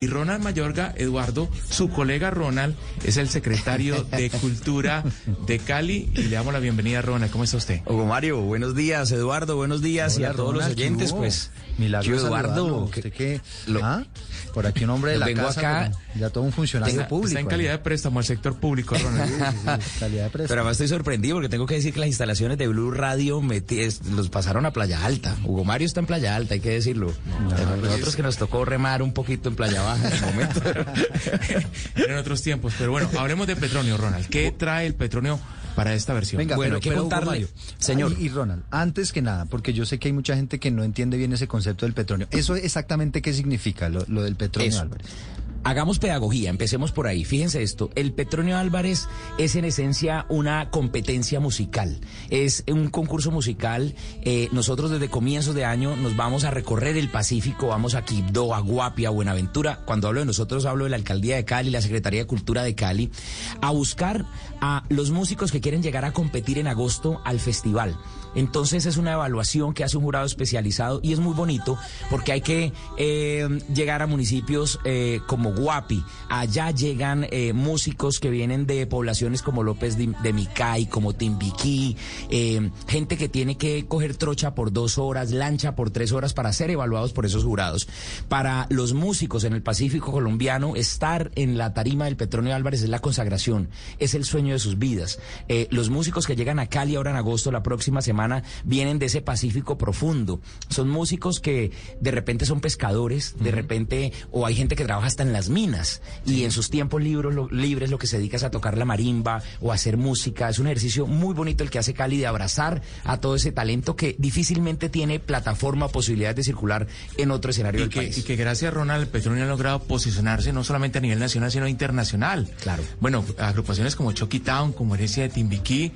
Y Ronald Mayorga, Eduardo, su colega Ronald, es el secretario de Cultura de Cali y le damos la bienvenida a Ronald. ¿Cómo está usted? Hugo Mario, buenos días, Eduardo, buenos días Hola, y a todos Ronald, los oyentes, pues. Milagro Eduardo, ¿Usted qué? lo- ¿Ah? Por aquí un hombre de la vengo casa, acá- pero ya todo un funcionario público. está en calidad de préstamo al sector público, Ronald. Sí, sí, sí, calidad de Pero préstamo. además estoy sorprendido porque tengo que decir que las instalaciones de Blue Radio es- los pasaron a Playa Alta. Hugo Mario está en Playa Alta, hay que decirlo. A Nosotros que nos tocó remar un poquito en Playa En el momento. en otros tiempos. Pero bueno, hablemos de petróleo, Ronald. ¿Qué trae el petróleo para esta versión? Venga, Bueno, pero, hay que pero, Hugo contarle, Mario, señor. Y, y Ronald, antes que nada, porque yo sé que hay mucha gente que no entiende bien ese concepto del petróleo. ¿Eso exactamente qué significa, lo, lo del petróleo. Álvarez? Hagamos pedagogía, empecemos por ahí. Fíjense esto, el Petronio Álvarez es en esencia una competencia musical, es un concurso musical. eh, nosotros desde comienzos de año nos vamos a recorrer el Pacífico, vamos a Quibdó, a Guapia, a Buenaventura. Cuando hablo de nosotros hablo de la Alcaldía de Cali, la Secretaría de Cultura de Cali, a buscar a los músicos que quieren llegar a competir en agosto al festival. Entonces es una evaluación que hace un jurado especializado y es muy bonito porque hay que eh, llegar a municipios eh, como Guapi. Allá llegan eh, músicos que vienen de poblaciones como López de, de Micay, como Timbiquí, eh, gente que tiene que coger trocha por dos horas, lancha por tres horas para ser evaluados por esos jurados. Para los músicos en el Pacífico colombiano, estar en la tarima del Petronio Álvarez es la consagración, es el sueño de sus vidas. Eh, los músicos que llegan a Cali ahora en agosto, la próxima semana, vienen de ese Pacífico profundo. Son músicos que de repente son pescadores, de repente, o hay gente que trabaja hasta en las minas y en sus tiempos libres lo, libres lo que se dedica es a tocar la marimba o a hacer música. Es un ejercicio muy bonito el que hace Cali de abrazar a todo ese talento que difícilmente tiene plataforma o posibilidades de circular en otro escenario Y del que, país. y que gracias a Ronald petróleo ha logrado posicionarse no solamente a nivel nacional, sino internacional. Claro. Bueno, agrupaciones como Chucky Town, como Herencia de Timbiquí,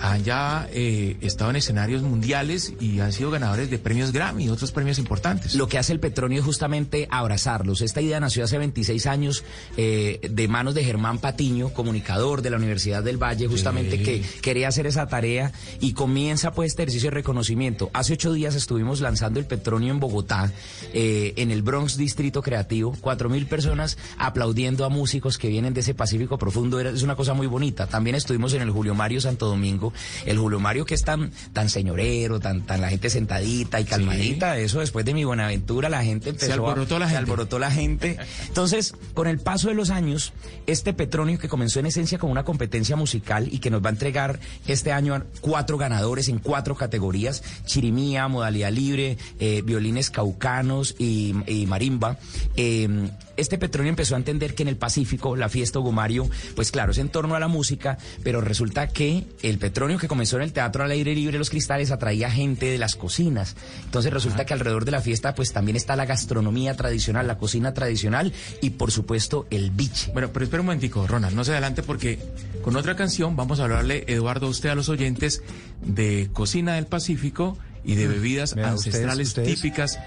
han ya eh, estado en escenarios mundiales y han sido ganadores de premios Grammy y otros premios importantes. Lo que hace el Petronio es justamente abrazarlos. Esta idea nació hace 26 años eh, de manos de Germán Patiño, comunicador de la Universidad del Valle, justamente Sí. que quería hacer esa tarea y comienza pues este ejercicio de reconocimiento. Hace ocho días estuvimos lanzando el Petronio en Bogotá, eh, en el Bronx Distrito Creativo, cuatro mil personas aplaudiendo a músicos que vienen de ese Pacífico profundo. Era- Es una cosa muy bonita. También estuvimos en el Julio Mario Santo Domingo, el Julio Mario que es tan, tan señorero, tan, tan la gente sentadita y calmadita. Eso después de mi Buenaventura la gente empezó a- alborotó la se alborotó la gente. Entonces, con el paso de los años, este Petronio que comenzó en esencia como una competencia musical y que nos va a entregar este año cuatro ganadores en cuatro categorías, chirimía, modalidad libre, eh, violines caucanos y, y marimba. eh, este Petronio empezó a entender que en el Pacífico la fiesta Hugo Mario, pues claro, es en torno a la música, pero resulta que el Petronio que comenzó en el Teatro al Aire Libre Los Cristales atraía gente de las cocinas. Entonces resulta que alrededor de la fiesta pues también está la gastronomía tradicional, la cocina tradicional y por supuesto el biche. Bueno, pero espera un momentico, Ronald, no se adelante porque con otra canción vamos a hablarle, Eduardo, a usted a los oyentes de cocina del Pacífico y de bebidas Vea, ustedes- ancestrales ustedes típicas.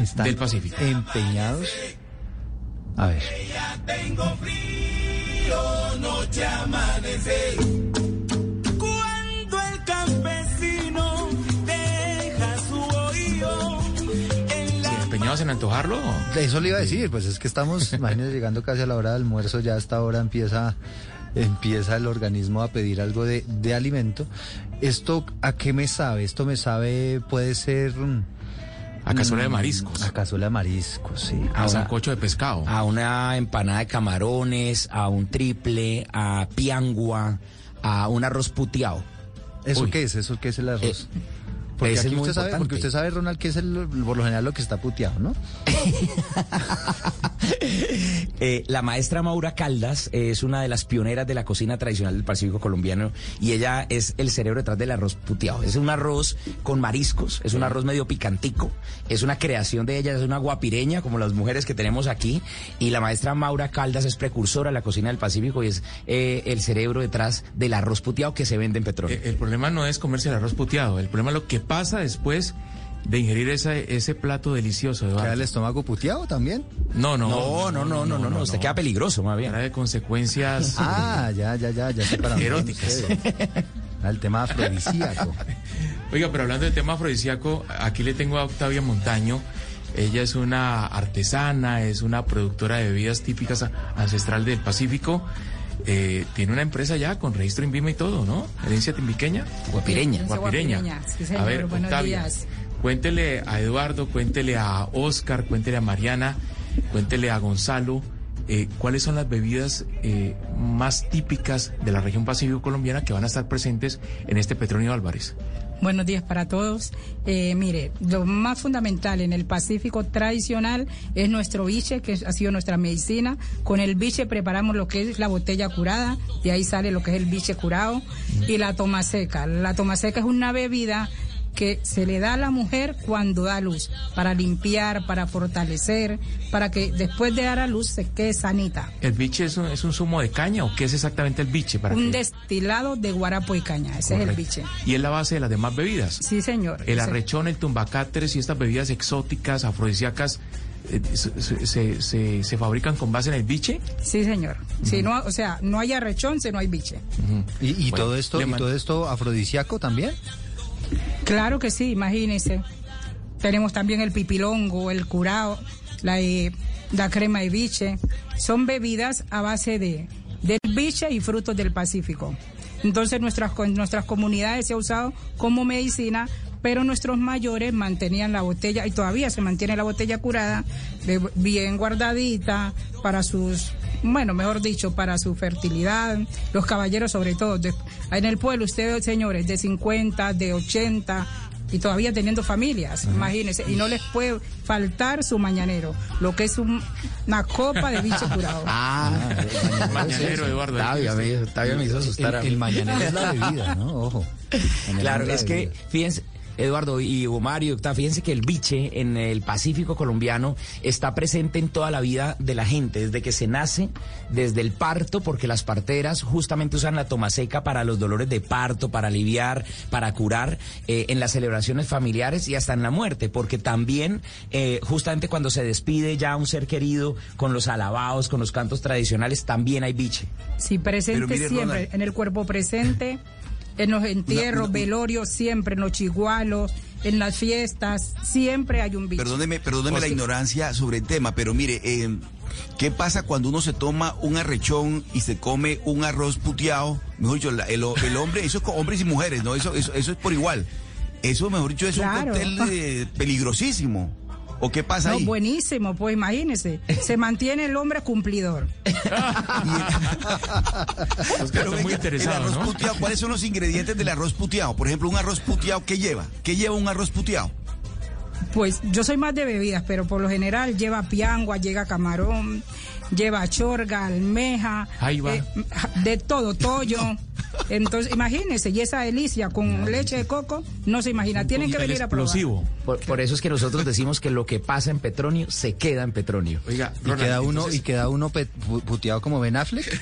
Están Del Pacífico. Empeñados. A ver. Cuando el campesino deja su oído en la ¿Empeñados en antojarlo? Eso le iba a decir, pues es que estamos, imagínense, llegando casi a la hora del almuerzo, ya a esta hora empieza, empieza el organismo a pedir algo de, de alimento. ¿Esto a qué me sabe? Esto me sabe, puede ser... A cazuela de mariscos. A cazuela de mariscos, sí. A Ahora- sancocho de pescado. A una empanada de camarones, a un triple, a piangua, a un arroz puteado. ¿Eso Uy. qué es? ¿Eso qué es el arroz? Eh, porque ese aquí usted sabe, porque usted sabe, Ronald, que es el, por lo general lo que está puteado, ¿no? Eh, la maestra Maura Caldas es una de las pioneras de la cocina tradicional del Pacífico colombiano y ella es el cerebro detrás del arroz puteado. Es un arroz con mariscos, es un arroz medio picantico, es una creación de ella, es una guapireña como las mujeres que tenemos aquí y la maestra Maura Caldas es precursora de la cocina del Pacífico y es eh, el cerebro detrás del arroz puteado que se vende en petróleo. Eh, el problema no es comerse el arroz puteado, el problema es lo que pasa después de ingerir ese, ese plato delicioso, ¿Queda el estómago puteado también? No, no, no, no, no, no, no, no, usted queda peligroso más bien. Trae consecuencias Ah, ya, ya, ya, ya Eróticas. El tema afrodisíaco. Oiga, pero hablando del tema afrodisíaco, aquí le tengo a Octavia Montaño, Ella es una artesana, es una productora de bebidas típicas ancestral del Pacífico. Eh, tiene una empresa ya con registro en Vima y todo, ¿no? Herencia timbiqueña. Guapireña. Guapireña. guapireña, sí, señor. a ver, Buenos Octavia, días. cuéntele a Eduardo, cuéntele a Oscar, cuéntele a Mariana, cuéntele a Gonzalo. eh, ¿Cuáles son las bebidas eh, más típicas de la región pacífico colombiana que van a estar presentes en este Petronio Álvarez? Buenos días para todos. Eh, mire, lo más fundamental en el Pacífico tradicional es nuestro biche, que ha sido nuestra medicina. Con el biche preparamos lo que es la botella curada, de ahí sale lo que es el biche curado, y la toma seca. La toma seca es una bebida que se le da a la mujer cuando da luz, para limpiar, para fortalecer, para que después de dar a luz se quede sanita. ¿El biche es un, es un zumo de caña o qué es exactamente el biche? Para Un que- destilado de guarapo y caña, ese es el biche. Y es la base de las demás bebidas. Sí, señor. El arrechón, el tumbacáteres y estas bebidas exóticas, afrodisíacas, eh, se, se- se- se fabrican con base en el biche. Sí, señor. Si no, o sea, no hay arrechón, si no hay biche. ¿Y, y Bueno, todo esto y todo esto afrodisíaco también? Claro que sí, imagínese. Tenemos también el pipilongo, el curao, la, eh, la crema de biche. Son bebidas a base de del biche y frutos del Pacífico. Entonces nuestras nuestras comunidades se ha usado como medicina, pero nuestros mayores mantenían la botella y todavía se mantiene la botella curada, de- bien guardadita para sus bueno, mejor dicho, para su fertilidad, los caballeros sobre todo. De- en el pueblo, ustedes, señores, de 50, de 80 y todavía teniendo familias, imagínense, y no les puede faltar su mañanero, lo que es un- una copa de bicho curado. Ah, Mañanero, Eduardo. Tavia me, hizo El, asustar a mí. el mañanero es la bebida, ¿no? Ojo. Claro, la es que, bebida. fíjense, Eduardo y Mario, fíjense que el biche en el Pacífico colombiano está presente en toda la vida de la gente, desde que se nace, desde el parto, porque las parteras justamente usan la toma seca para los dolores de parto, para aliviar, para curar, eh, en las celebraciones familiares y hasta en la muerte, porque también eh, justamente cuando se despide ya un ser querido con los alabados, con los cantos tradicionales, también hay biche. Sí, presente mire, siempre, Ronald. en el cuerpo presente, en los entierros, No, no, velorios, siempre, en los chigualos, en las fiestas, siempre hay un bicho. Perdóneme, perdóneme la ignorancia sobre el tema, pero mire, eh, ¿qué pasa cuando uno se toma un arrechón y se come un arroz puteado? Mejor dicho, el, el hombre, eso es con hombres y mujeres, ¿no? Eso, eso, eso es por igual. Eso, mejor dicho, es Claro. un cóctel eh, peligrosísimo. ¿O qué pasa No, ahí? buenísimo, pues imagínese, se mantiene el hombre cumplidor. Está muy interesado, el arroz ¿no? puteado, ¿cuáles son los ingredientes del arroz puteado? Por ejemplo, un arroz puteado, ¿qué lleva? ¿Qué lleva un arroz puteado? Pues yo soy más de bebidas, pero por lo general lleva piangua, llega camarón, lleva chorga, almeja, eh, de todo, tollo. Entonces, imagínense, y esa delicia con leche de coco, no se imagina. Tienen que venir a probar. explosivo. Por, por eso es que nosotros decimos que lo que pasa en Petronio se queda en Petronio. Oiga, Y Ronald, queda uno, entonces- y queda uno puteado como Ben Affleck.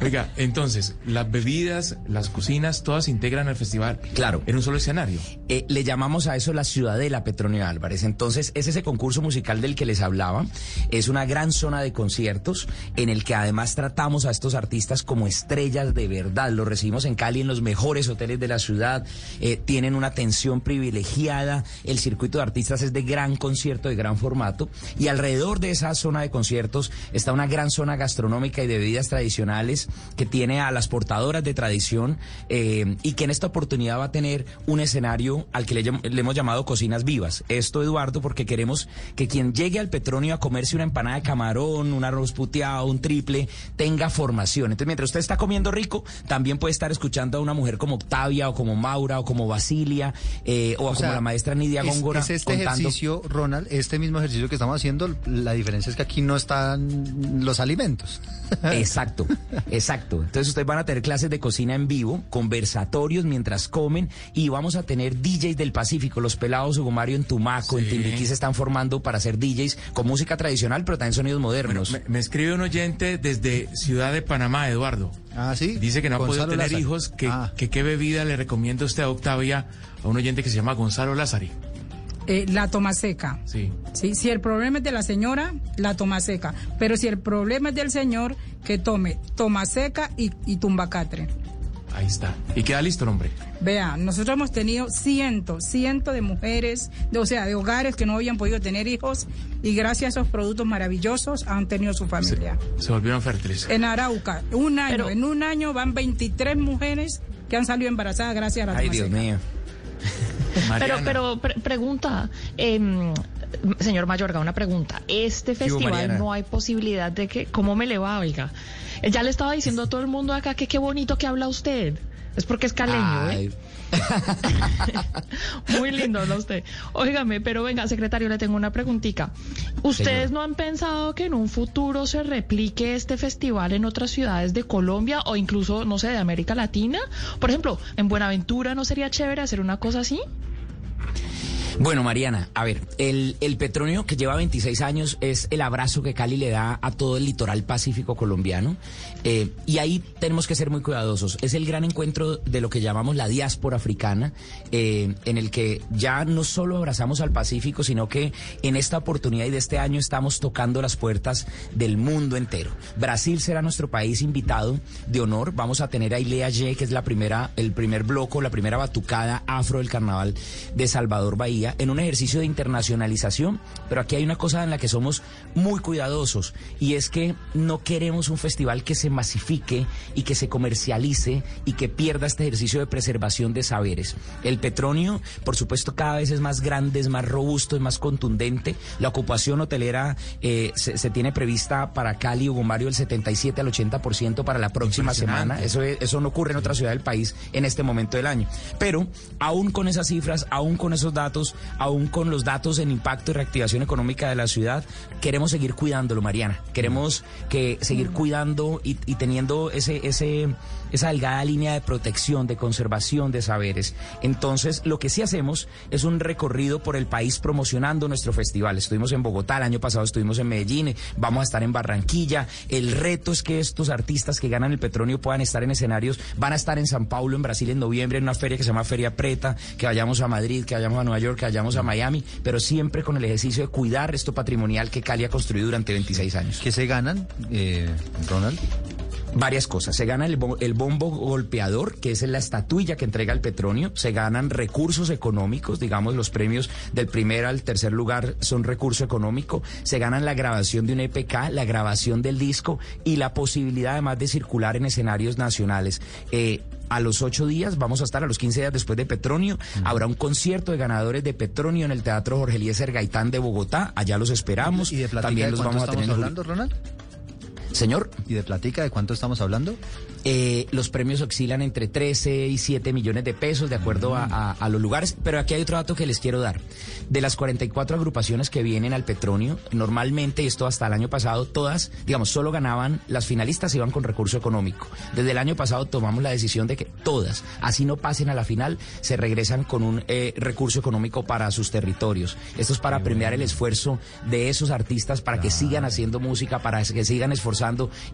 Oiga, entonces, las bebidas, las cocinas, todas se integran al festival. Claro. En un solo escenario. Eh, le llamamos a eso la Ciudadela Petronio Álvarez. Entonces, es ese concurso musical del que les hablaba. Es una gran zona de conciertos en el que además tratamos a estos artistas como estrellas de verdad. Los recibimos en Cali en los mejores hoteles de la ciudad. Eh, tienen una atención privilegiada. El circuito de artistas es de gran concierto, de gran formato. Y alrededor de esa zona de conciertos está una gran zona gastronómica y de bebidas tradicionales que tiene a las portadoras de tradición eh, y que en esta oportunidad va a tener un escenario al que le, hemos llamado Cocinas Vivas. Esto, Eduardo, porque queremos que quien llegue al Petronio a comerse una empanada de camarón, un arroz puteado, un triple, tenga formación. Entonces, mientras usted está comiendo rico, también puede estar escuchando a una mujer como Octavia o como Maura o como Basilia eh, o, O como sea, la maestra Nidia es, Góngora es este contando. ejercicio, Ronald, este mismo ejercicio que estamos haciendo, la diferencia es que aquí no están los alimentos. Exacto, exacto. Entonces ustedes van a tener clases de cocina en vivo, conversatorios mientras comen y vamos a tener DJs del Pacífico. Los pelados Hugo Mario en Tumaco, en. Timbiquí se están formando para ser DJs con música tradicional, pero también sonidos Bueno, modernos. me, me escribe un oyente desde Ciudad de Panamá, Eduardo. Ah, sí. Dice que no ha podido tener Lázaro. hijos. Que, Ah. que qué bebida le recomienda usted a Octavia a un oyente que se llama Gonzalo Lázari. Eh, la toma seca. Sí. Sí, si el problema es de la señora, la toma seca. Pero si el problema es del señor, que tome toma seca y, y tumbacatre. Ahí está. Y queda listo el hombre. Vea, nosotros hemos tenido cientos, cientos de mujeres, de, o sea, de hogares que no habían podido tener hijos y gracias a esos productos maravillosos han tenido su Se, familia. se volvieron fértiles. En Arauca, un año, Pero- en un año van 23 mujeres que han salido embarazadas gracias a la Ay, Dios mío. Pero, Mariana, pero pre- pregunta, em, señor Mayorga, una pregunta. Este festival no hay posibilidad de que, ¿cómo me le va, oiga? Eh, Ya le estaba diciendo a todo el mundo acá que qué bonito que habla usted. Es porque es caleño, ¿eh? Muy lindo habla usted. Óigame, pero venga, secretario, le tengo una preguntita. ¿Ustedes no han pensado que en un futuro se replique este festival en otras ciudades de Colombia o incluso, no sé, de América Latina? Por ejemplo, en Buenaventura, ¿no sería chévere hacer una cosa así? Bueno, Mariana, a ver, el, el Petronio que lleva 26 años es el abrazo que Cali le da a todo el litoral pacífico colombiano. eh, y ahí tenemos que ser muy cuidadosos. Es el gran encuentro de lo que llamamos la diáspora africana, eh, en el que ya no solo abrazamos al Pacífico, sino que en esta oportunidad y de este año estamos tocando las puertas del mundo entero. Brasil será nuestro país invitado de honor. Vamos a tener a Ilea Ye, que es la primera, el primer bloco, la primera batucada afro del carnaval de Salvador Bahía, en un ejercicio de internacionalización. Pero aquí hay una cosa en la que somos muy cuidadosos y es que no queremos un festival que se masifique y que se comercialice y que pierda este ejercicio de preservación de saberes. El Petronio, por supuesto, cada vez es más grande, es más robusto, es más contundente. La ocupación hotelera eh, se, se tiene prevista para Cali, Hugo Mario, el 77 al 80% para la próxima semana. Eso, es- eso no ocurre en otra ciudad del país en este momento del año. Pero aún con esas cifras, aún con esos datos, aún con los datos en impacto y reactivación económica de la ciudad, queremos seguir cuidándolo, Mariana. Queremos que seguir cuidando y, y teniendo ese, ese, esa delgada línea de protección, de conservación de saberes. Entonces, lo que sí hacemos es un recorrido por el país promocionando nuestro festival. Estuvimos en Bogotá, el año pasado estuvimos en Medellín, vamos a estar en Barranquilla. El reto es que estos artistas que ganan el Petronio puedan estar en escenarios. Van a estar en San Paulo, en Brasil, en noviembre, en una feria que se llama Feria Preta, que vayamos a Madrid, que vayamos a Nueva York, que vayamos a Miami, pero siempre con el ejercicio de cuidar esto patrimonial que Cali ha construido durante 26 años. ¿Qué se ganan, eh, Ronald? Varias cosas. Se gana el, el bombo golpeador, que es la estatuilla que entrega el Petronio. Se ganan recursos económicos, digamos, los premios del primer al tercer lugar son recurso económico. Se ganan la grabación de un EPK, la grabación del disco y la posibilidad además de circular en escenarios nacionales. Eh, a los ocho días, vamos a estar a los 15 días después de Petronio, habrá un concierto de ganadores de Petronio en el Teatro Jorge Eliezer Gaitán de Bogotá, allá los esperamos. ¿Y de También de los vamos a tener en hablando, Ronald? Señor. ¿Y de platica de cuánto estamos hablando? Eh, los premios oscilan entre 13 y 7 millones de pesos de acuerdo a, a- a los lugares, pero aquí hay otro dato que les quiero dar. De las 44 agrupaciones que vienen al Petronio, normalmente, y esto hasta el año pasado, todas, digamos, solo ganaban, las finalistas iban con recurso económico. Desde el año pasado tomamos la decisión de que todas, así no pasen a la final, se regresan con un eh, recurso económico para sus territorios. Esto es para premiar el esfuerzo de esos artistas para que sigan haciendo música, para que sigan esforzando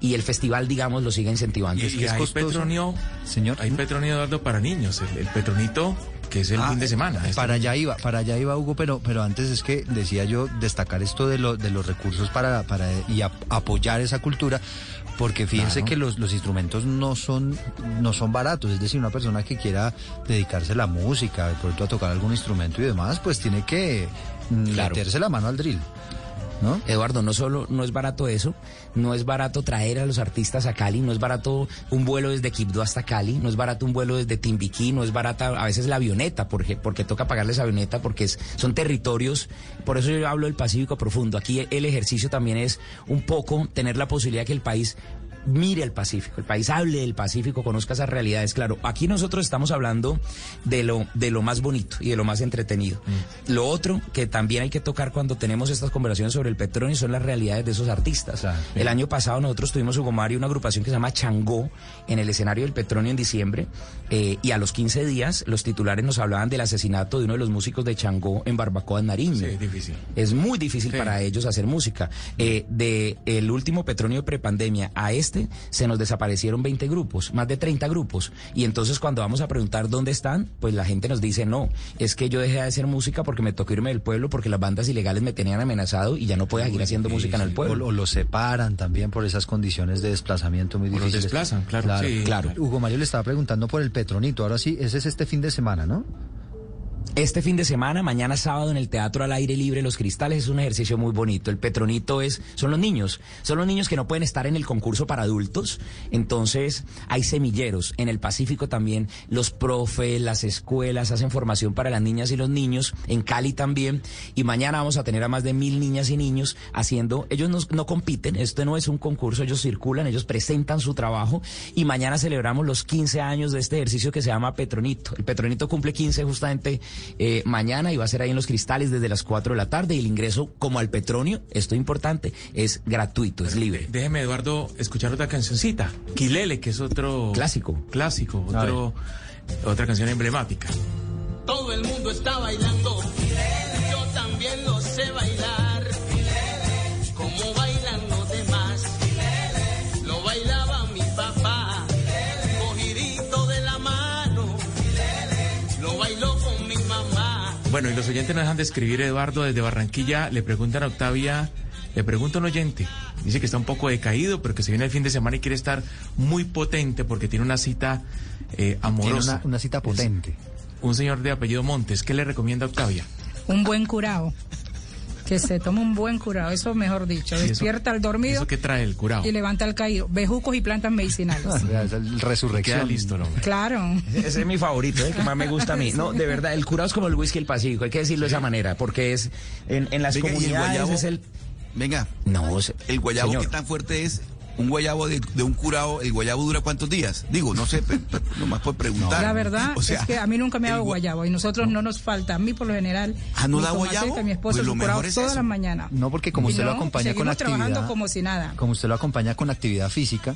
y el festival, digamos, lo siga incentivando. Y, Es y que es hay costoso. Petronio, Señor. hay Petronio Eduardo para niños, el, el Petronito que es el Ah, fin de semana. Este- Para allá iba, para allá iba Hugo, pero, pero antes es que decía yo destacar esto de, lo, de los recursos para, para y ap- apoyar esa cultura, porque fíjense Claro. que los, los instrumentos no son, no son baratos, es decir, una persona que quiera dedicarse a la música, de pronto a tocar algún instrumento y demás, pues tiene que mm, Claro. meterse la mano al drill. ¿No? Eduardo, no solo no es barato eso, no es barato traer a los artistas a Cali, no es barato un vuelo desde Quibdó hasta Cali, no es barato un vuelo desde Timbiquí, no es barata a veces la avioneta, porque, porque toca pagarles avioneta, porque son territorios, por eso yo hablo del Pacífico profundo. Aquí el ejercicio también es un poco tener la posibilidad que el país mire el Pacífico, el país hable del Pacífico, conozca esas realidades. Claro, aquí nosotros estamos hablando de lo, de lo más bonito y de lo más entretenido. Lo otro que también hay que tocar cuando tenemos estas conversaciones sobre el petróleo son las realidades de esos artistas. Claro. El año pasado nosotros tuvimos Hugo Mario, una agrupación que se llama Changó en el escenario del petróleo en diciembre eh, y a los 15 días los titulares nos hablaban del asesinato de uno de los músicos de Changó en Barbacoa, en Nariño. Sí, es difícil. Es muy difícil Sí. para ellos hacer música. Eh, de el último petróleo prepandemia a este este se nos desaparecieron 20 grupos, más de 30 grupos. Y entonces cuando vamos a preguntar dónde están, pues la gente nos dice, no, es que yo dejé de hacer música porque me tocó irme del pueblo, porque las bandas ilegales me tenían amenazado y ya no puedo seguir haciendo música en el pueblo. o los separan también por esas condiciones de desplazamiento muy O los difíciles. desplazan, claro, Claro, sí, claro. claro. Hugo Mario le estaba preguntando por el Petronito. Ahora sí, ese es este fin de semana, ¿no? Este fin de semana, mañana sábado en el Teatro al Aire Libre Los Cristales es un ejercicio muy bonito. El Petronito es, son los niños, son los niños que no pueden estar en el concurso para adultos. Entonces hay semilleros. En el Pacífico también los profes, las escuelas hacen formación para las niñas y los niños. En Cali también. Y mañana vamos a tener a más de mil niñas y niños haciendo, ellos no, no compiten, esto no es un concurso, ellos circulan, ellos presentan su trabajo. Y mañana celebramos los 15 años de este ejercicio que se llama Petronito. El Petronito cumple 15 justamente eh, mañana y va a ser ahí en los cristales desde las 4 de la tarde y el ingreso como al Petronio, esto es importante, es gratuito, es libre. Déjeme, Eduardo, escuchar otra cancioncita. Quilele, que es otro... Clásico. Clásico, otro, otra canción emblemática. Todo el mundo está bailando. Yo también lo sé bailar. Bueno, y los oyentes nos dejan de escribir, Eduardo, desde Barranquilla. Le preguntan a Octavia, le pregunta un oyente. Dice que está un poco decaído, pero que se viene el fin de semana y quiere estar muy potente porque tiene una cita eh, Tiene amorosa. una, una cita potente. Un señor de apellido Montes. ¿Qué le recomienda a Octavia? Un buen curado. Que se tome un buen curado, eso mejor dicho. ¿Y eso- Despierta al dormido ¿Eso qué trae el curado? y levanta al caído. Bejucos y plantas medicinales. Es el Queda resurrección. listo el hombre. Claro. Ese es mi favorito, el que más me gusta a mí. No, de verdad, el curado es como el whisky del Pacífico, hay que decirlo de esa manera, porque es en, en las Venga, ¿y el comunidades guayabo? es el... Venga, No, el guayabo señor. que tan fuerte es. Un guayabo de, de un curado, ¿el guayabo dura cuántos días? Digo, no sé, pe- pe- nomás por preguntar. La verdad O sea, es que a mí nunca me ha dado guayabo y nosotros no nos falta. A mí por lo general. Ah, ¿no mi da guayabo? Mi esposo Pues es lo mejor es todas las mañanas. No, porque como Y usted lo acompaña con seguimos trabajando actividad. como si nada. Como usted lo acompaña con actividad física,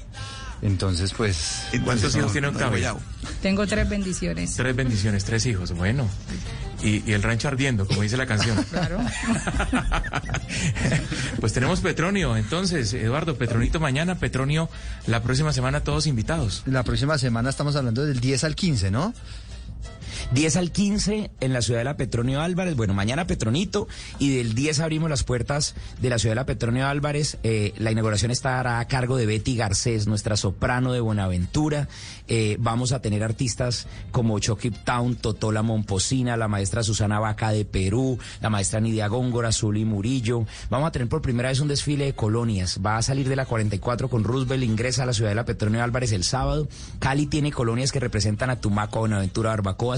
entonces pues. ¿Cuántos hijos tiene no Octavia? guayabo. Tengo tres bendiciones. Tres bendiciones, tres hijos. Bueno. Y, y el rancho ardiendo, como dice la canción. Claro. pues tenemos Petronio, entonces, Eduardo, Petronito mañana, Petronio la próxima semana, todos invitados. La próxima semana estamos hablando del 10 al 15, ¿no? 10 al 15 en la ciudad de la Petronio Álvarez. Bueno, mañana Petronito y del 10 abrimos las puertas de la ciudad de la Petronio Álvarez. Eh, la inauguración estará a cargo de Betty Garcés, nuestra soprano de Buenaventura. Eh, vamos a tener artistas como Chucky Town, Totola Momposina, la maestra Susana Vaca de Perú, la maestra Nidia Góngora, Zuli Murillo. Vamos a tener por primera vez un desfile de colonias. Va a salir de la 44 con Roosevelt, ingresa a la ciudad de la Petronio Álvarez el sábado. Cali tiene colonias que representan a Tumaco, Buenaventura,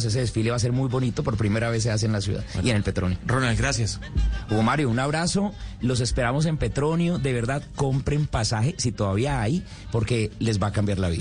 Ese desfile va a ser muy bonito, por primera vez se hace en la ciudad y en el Petronio. Ronald, gracias. Hugo Mario, un abrazo. Los esperamos en Petronio. De verdad, compren pasaje si todavía hay, porque les va a cambiar la vida.